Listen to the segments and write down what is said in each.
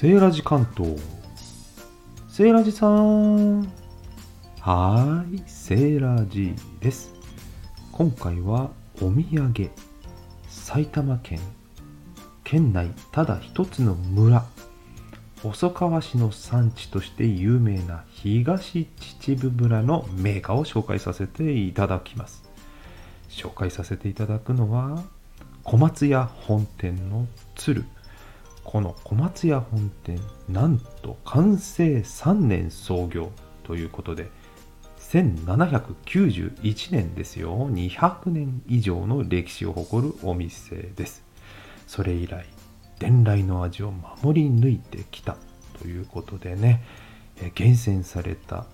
セーラジ関東。セーラジさん。はーい。セーラジです。今回はお土産。埼玉県。県内ただ一つの村。細川市の産地として有名な東秩父村の銘菓を紹介させていただきます。紹介させていただくのは小松屋本店の鶴。この小松屋本店なんと完成3年創業ということで1791年ですよ。200年以上の歴史を誇るお店です。それ以来伝来の味を守り抜いてきたということでね。厳選された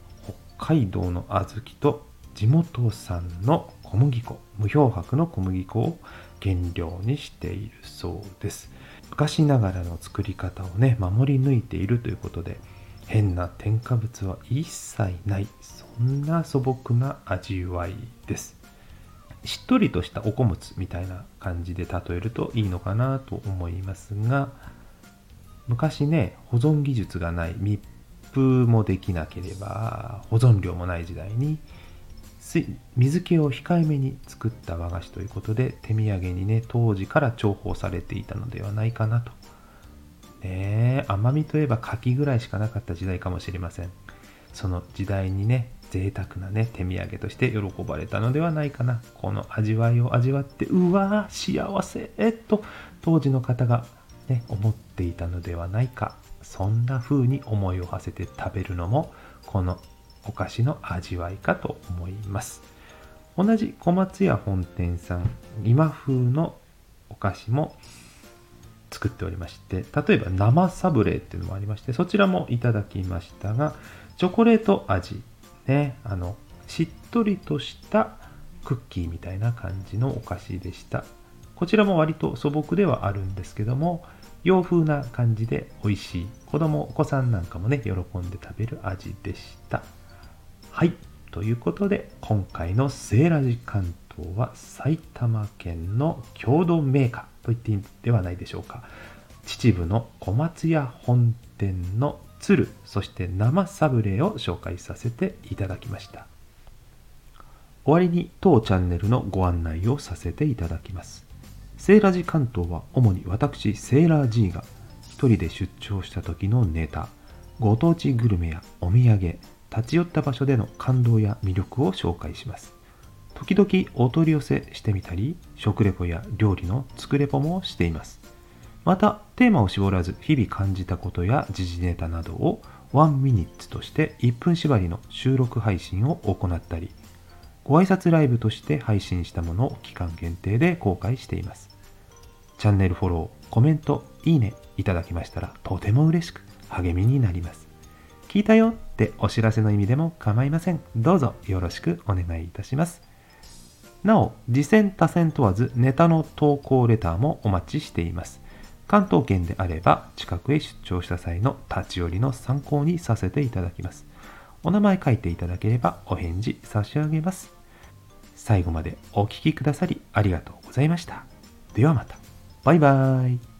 北海道の小豆と地元産の小麦粉無漂白の小麦粉を原料にしているそうです。昔ながらの作り方をね守り抜いているということで変な添加物は一切ない。そんな素朴な味わいです。しっとりとしたお昆布みたいな感じで例えるといいのかなと思いますが昔ね保存技術がない。密封もできなければ保存量もない時代に水気を控えめに作った和菓子ということで手土産にね当時から重宝されていたのではないかなと。ね甘みといえば柿ぐらいしかなかった時代かもしれません。その時代にね贅沢なね手土産として喜ばれたのではないかな。この味わいを味わってうわー幸せと当時の方がね思っていたのではないか。そんな風に思いを馳せて食べるのもこのお菓子の味わいかと思います。同じ小松屋本店さん今風のお菓子も作っておりまして例えば生サブレーっていうのもありましてそちらもいただきましたがチョコレート味ねあのしっとりとしたクッキーみたいな感じのお菓子でした。こちらも割と素朴ではあるんですけども洋風な感じで美味しい。子供お子さんなんかもね喜んで食べる味でした。はい。ということで、今回のセーラジ関東は埼玉県の郷土メーカーと言っていいんではないでしょうか。秩父の小松屋本店の鶴、そして生サブレーを紹介させていただきました。終わりに当チャンネルのご案内をさせていただきます。セーラジ関東は主に私、セーラー G が一人で出張した時のネタ、ご当地グルメやお土産、立ち寄った場所での感動や魅力を紹介します。時々お取り寄せしてみたり、食レポや料理の作レポもしています。また、テーマを絞らず日々感じたことや時事ネタなどを1ミニッツとして1分縛りの収録配信を行ったり、ご挨拶ライブとして配信したものを期間限定で公開しています。チャンネルフォロー、コメント、いいねいただきましたらとても嬉しく励みになります。聞いたよってお知らせの意味でも構いません。どうぞよろしくお願いいたします。なお、次戦多戦問わずネタの投稿レターもお待ちしています。関東圏であれば近くへ出張した際の立ち寄りの参考にさせていただきます。お名前書いていただければお返事差し上げます。最後までお聴きくださりありがとうございました。ではまた。バイバーイ。